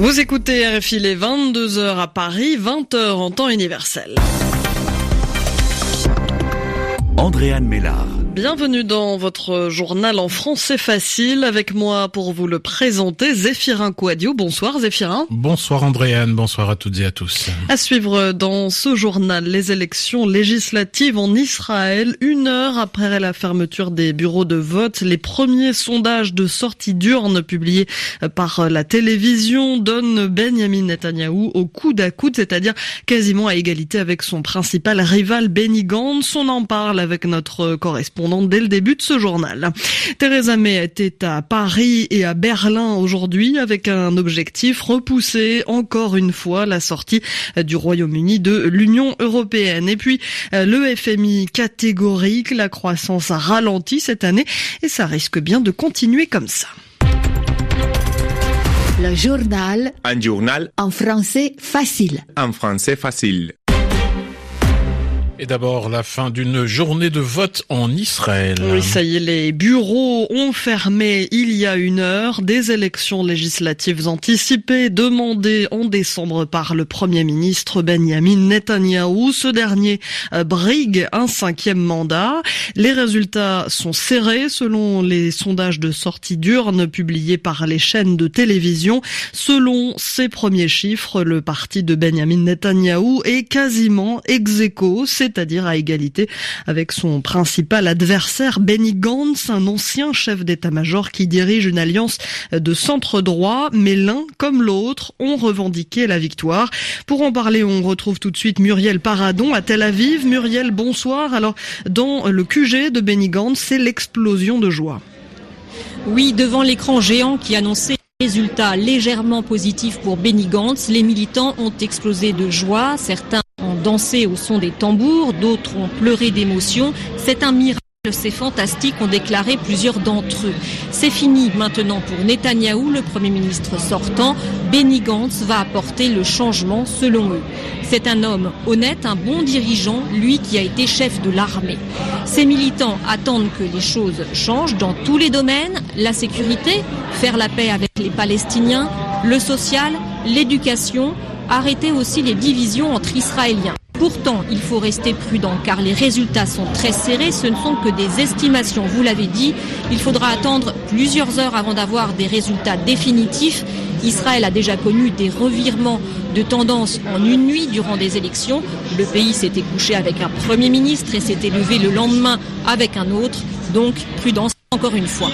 Vous écoutez RFI les 22h à Paris, 20h en temps universel. Andréane Mélard. Bienvenue dans votre journal en français facile. Avec moi pour vous le présenter, Zéphirin Quadio. Bonsoir Zéphirin. Bonsoir Andréane, bonsoir à toutes et à tous. À suivre dans ce journal, les élections législatives en Israël. Une heure après la fermeture des bureaux de vote, les premiers sondages de sortie d'urne publiés par la télévision donnent Benjamin Netanyahou au coude à coude, c'est-à-dire quasiment à égalité avec son principal rival Benny Gantz. On en parle avec notre correspondant dès le début de ce journal. Theresa May était à Paris et à Berlin aujourd'hui avec un objectif repousser encore une fois la sortie du Royaume-Uni de l'Union européenne. Et puis le FMI catégorique, la croissance a ralenti cette année et ça risque bien de continuer comme ça. Le journal. Un journal. En français facile. En français facile. Et d'abord, la fin d'une journée de vote en Israël. Oui, ça y est, les bureaux ont fermé il y a une heure. Des élections législatives anticipées demandées en décembre par le Premier ministre Benjamin Netanyahou. Ce dernier euh, brigue un cinquième mandat. Les résultats sont serrés selon les sondages de sortie d'urne publiés par les chaînes de télévision. Selon ces premiers chiffres, le parti de Benjamin Netanyahou est quasiment ex aequo c'est-à-dire à égalité avec son principal adversaire Benny Gantz, un ancien chef d'état-major qui dirige une alliance de centre droit, mais l'un comme l'autre ont revendiqué la victoire. Pour en parler, on retrouve tout de suite Muriel Paradon à Tel Aviv. Muriel, bonsoir. Alors, dans le QG de Benny Gantz, c'est l'explosion de joie. Oui, devant l'écran géant qui annonçait Résultat légèrement positif pour Benny Gantz, les militants ont explosé de joie, certains dansé au son des tambours, d'autres ont pleuré d'émotion. C'est un miracle. C'est fantastique, ont déclaré plusieurs d'entre eux. C'est fini maintenant pour Netanyahou, le Premier ministre sortant. Benny Gantz va apporter le changement selon eux. C'est un homme honnête, un bon dirigeant, lui qui a été chef de l'armée. Ces militants attendent que les choses changent dans tous les domaines, la sécurité, faire la paix avec les Palestiniens, le social, l'éducation, arrêter aussi les divisions entre Israéliens. Pourtant, il faut rester prudent car les résultats sont très serrés. Ce ne sont que des estimations. Vous l'avez dit, il faudra attendre plusieurs heures avant d'avoir des résultats définitifs. Israël a déjà connu des revirements de tendance en une nuit durant des élections. Le pays s'était couché avec un Premier ministre et s'était levé le lendemain avec un autre. Donc, prudence encore une fois.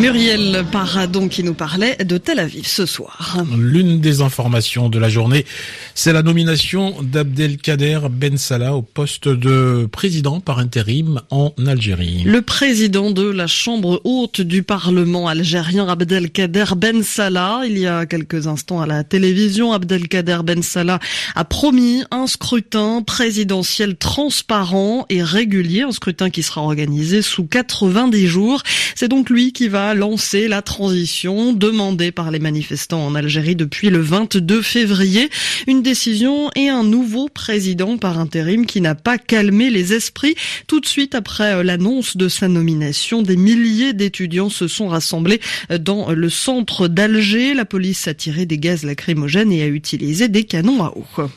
Muriel Paradon qui nous parlait de Tel Aviv ce soir. L'une des informations de la journée, c'est la nomination d'Abdelkader Ben Salah au poste de président par intérim en Algérie. Le président de la Chambre haute du Parlement algérien, Abdelkader Ben Salah, il y a quelques instants à la télévision, Abdelkader Ben Salah a promis un scrutin présidentiel transparent et régulier, un scrutin qui sera organisé sous 90 jours. C'est donc lui qui va lancer la transition demandée par les manifestants en Algérie depuis le 22 février. Une décision et un nouveau président par intérim qui n'a pas calmé les esprits. Tout de suite après l'annonce de sa nomination, des milliers d'étudiants se sont rassemblés dans le centre d'Alger. La police a tiré des gaz lacrymogènes et a utilisé des canons à eau.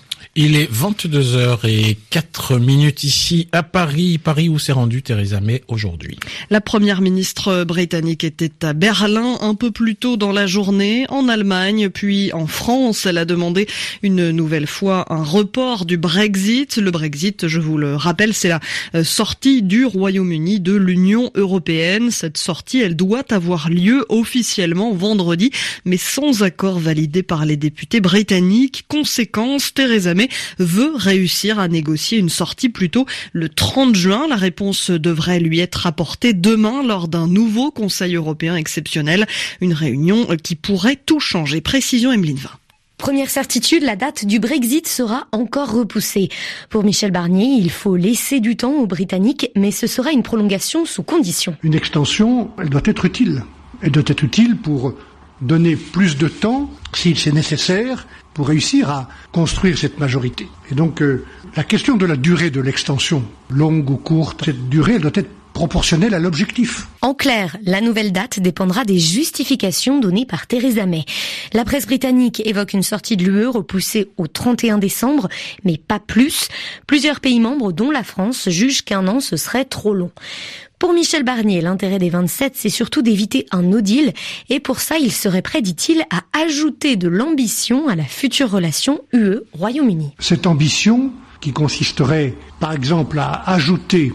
Il est 22h04 minutes ici à Paris, Paris où s'est rendue Theresa May aujourd'hui. La première ministre britannique était à Berlin un peu plus tôt dans la journée, en Allemagne, puis en France. Elle a demandé une nouvelle fois un report du Brexit. Le Brexit, je vous le rappelle, c'est la euh, sortie du Royaume-Uni de l'Union européenne. Cette sortie, elle doit avoir lieu officiellement vendredi, mais sans accord validé par les députés britanniques. Conséquence, Theresa May veut réussir à négocier une sortie plutôt le 30 juin. La réponse devrait lui être apportée demain lors d'un nouveau Conseil européen exceptionnel. Une réunion qui pourrait tout changer. Précision Emeline Vin. Première certitude, la date du Brexit sera encore repoussée. Pour Michel Barnier, il faut laisser du temps aux Britanniques, mais ce sera une prolongation sous condition. Une extension, elle doit être utile. Elle doit être utile pour donner plus de temps, si c'est nécessaire, pour réussir à construire cette majorité. Et donc, euh, la question de la durée de l'extension, longue ou courte, cette durée, doit être proportionnelle à l'objectif. En clair, la nouvelle date dépendra des justifications données par Theresa May. La presse britannique évoque une sortie de l'UE repoussée au 31 décembre, mais pas plus. Plusieurs pays membres, dont la France, jugent qu'un an ce serait trop long. Pour Michel Barnier, l'intérêt des 27, c'est surtout d'éviter un no deal, et pour ça, il serait prêt, dit-il, à ajouter de l'ambition à la future relation UE-Royaume-Uni. Cette ambition, qui consisterait, par exemple, à ajouter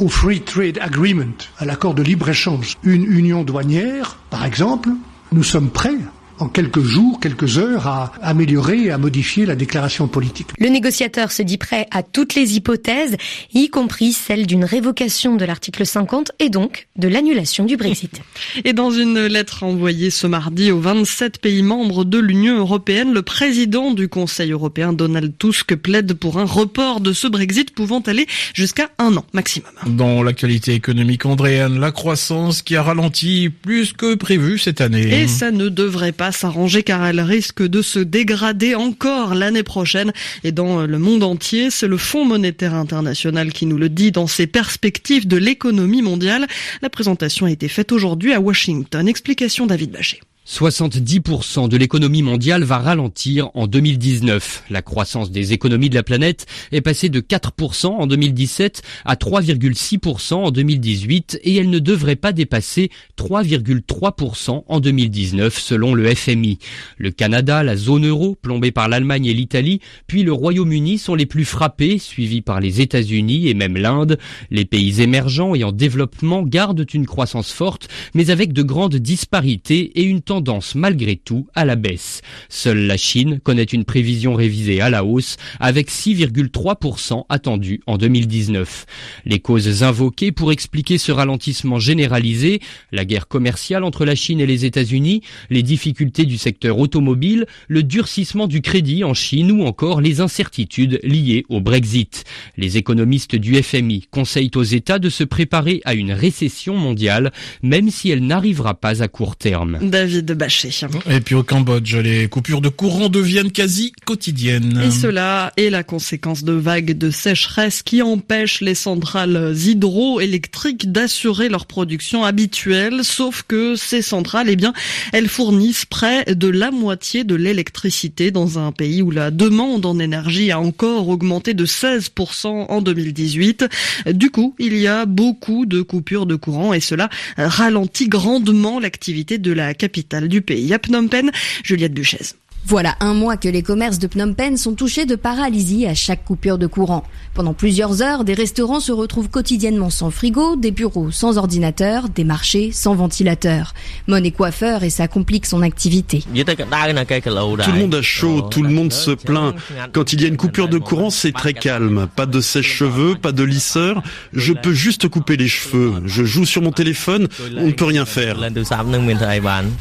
au Free Trade Agreement, à l'accord de libre-échange, une union douanière, par exemple, nous sommes prêts en quelques jours, quelques heures, à améliorer et à modifier la déclaration politique. Le négociateur se dit prêt à toutes les hypothèses, y compris celle d'une révocation de l'article 50 et donc de l'annulation du Brexit. Et dans une lettre envoyée ce mardi aux 27 pays membres de l'Union européenne, le président du Conseil européen, Donald Tusk, plaide pour un report de ce Brexit pouvant aller jusqu'à un an maximum. Dans l'actualité économique, Andréane, la croissance qui a ralenti plus que prévu cette année. Et ça ne devrait pas s'arranger car elle risque de se dégrader encore l'année prochaine. Et dans le monde entier, c'est le Fonds monétaire international qui nous le dit dans ses perspectives de l'économie mondiale. La présentation a été faite aujourd'hui à Washington. Explication David Bachet. 70% de l'économie mondiale va ralentir en 2019. La croissance des économies de la planète est passée de 4% en 2017 à 3,6% en 2018 et elle ne devrait pas dépasser 3,3% en 2019 selon le FMI. Le Canada, la zone euro, plombée par l'Allemagne et l'Italie, puis le Royaume-Uni sont les plus frappés, suivis par les États-Unis et même l'Inde. Les pays émergents et en développement gardent une croissance forte, mais avec de grandes disparités et une tendance tendance malgré tout à la baisse. Seule la Chine connaît une prévision révisée à la hausse avec 6,3% attendu en 2019. Les causes invoquées pour expliquer ce ralentissement généralisé, la guerre commerciale entre la Chine et les États-Unis, les difficultés du secteur automobile, le durcissement du crédit en Chine ou encore les incertitudes liées au Brexit. Les économistes du FMI conseillent aux États de se préparer à une récession mondiale, même si elle n'arrivera pas à court terme. De Bachet. Et puis au Cambodge, les coupures de courant deviennent quasi quotidiennes. Et cela est la conséquence de vagues de sécheresse qui empêchent les centrales hydroélectriques d'assurer leur production habituelle, sauf que ces centrales, eh bien, elles fournissent près de la moitié de l'électricité dans un pays où la demande en énergie a encore augmenté de 16% en 2018. Du coup, il y a beaucoup de coupures de courant et cela ralentit grandement l'activité de la capitale du pays. À Phnom Penh, Juliette Duchesne. Voilà un mois que les commerces de Phnom Penh sont touchés de paralysie à chaque coupure de courant. Pendant plusieurs heures, des restaurants se retrouvent quotidiennement sans frigo, des bureaux sans ordinateur, des marchés sans ventilateur. Mon est coiffeur et ça complique son activité. Tout le monde a chaud, tout le monde se plaint. Quand il y a une coupure de courant, c'est très calme. Pas de sèche-cheveux, pas de lisseur. Je peux juste couper les cheveux. Je joue sur mon téléphone, on ne peut rien faire.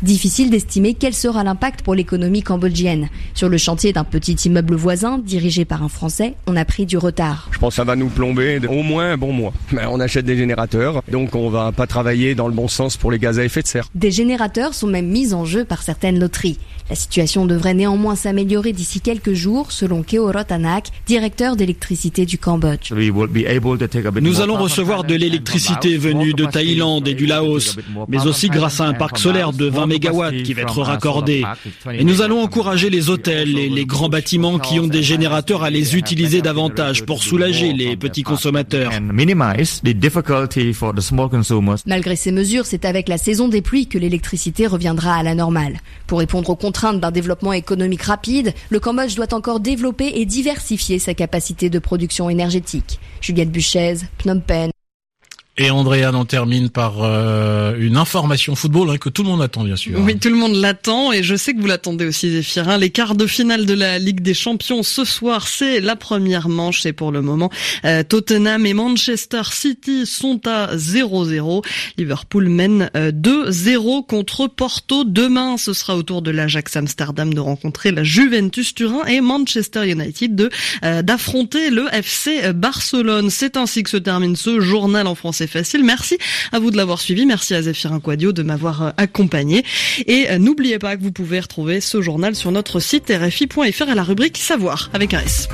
Difficile d'estimer quel sera l'impact pour l'économie cambodgienne sur le chantier d'un petit immeuble voisin, dirigé par un Français, on a pris du retard. Je pense que ça va nous plomber au moins un bon mois. On achète des générateurs, donc on va pas travailler dans le bon sens pour les gaz à effet de serre. Des générateurs sont même mis en jeu par certaines loteries. La situation devrait néanmoins s'améliorer d'ici quelques jours, selon Keo Rotanak, directeur d'électricité du Cambodge. Nous allons recevoir de l'électricité venue de Thaïlande et du Laos, mais aussi grâce à un parc solaire de 20 MW qui va être raccordé. Et nous allons encourager les hôtels et les grands bâtiments qui ont des générateurs à les utiliser davantage pour soulager les petits consommateurs. Malgré ces mesures, c'est avec la saison des pluies que l'électricité reviendra à la normale. Pour répondre aux contraintes d'un développement économique rapide, le Cambodge doit encore développer et diversifier sa capacité de production énergétique. Juliette Buchez, Phnom Penh. Et Andréane en termine par euh, une information football hein, que tout le monde attend bien sûr. Oui, tout le monde l'attend et je sais que vous l'attendez aussi Zéphirin. Les quarts de finale de la Ligue des Champions ce soir, c'est la première manche et pour le moment euh, Tottenham et Manchester City sont à 0-0. Liverpool mène 2-0 euh, contre Porto. Demain, ce sera au tour de l'Ajax Amsterdam de rencontrer la Juventus Turin et Manchester United de d'affronter le FC Barcelone. C'est ainsi que se termine ce journal en français facile. Merci à vous de l'avoir suivi. Merci à Zéphirin Quadio de m'avoir euh, accompagné. Et euh, n'oubliez pas que vous pouvez retrouver ce journal sur notre site rfi.fr à la rubrique Savoir avec un S.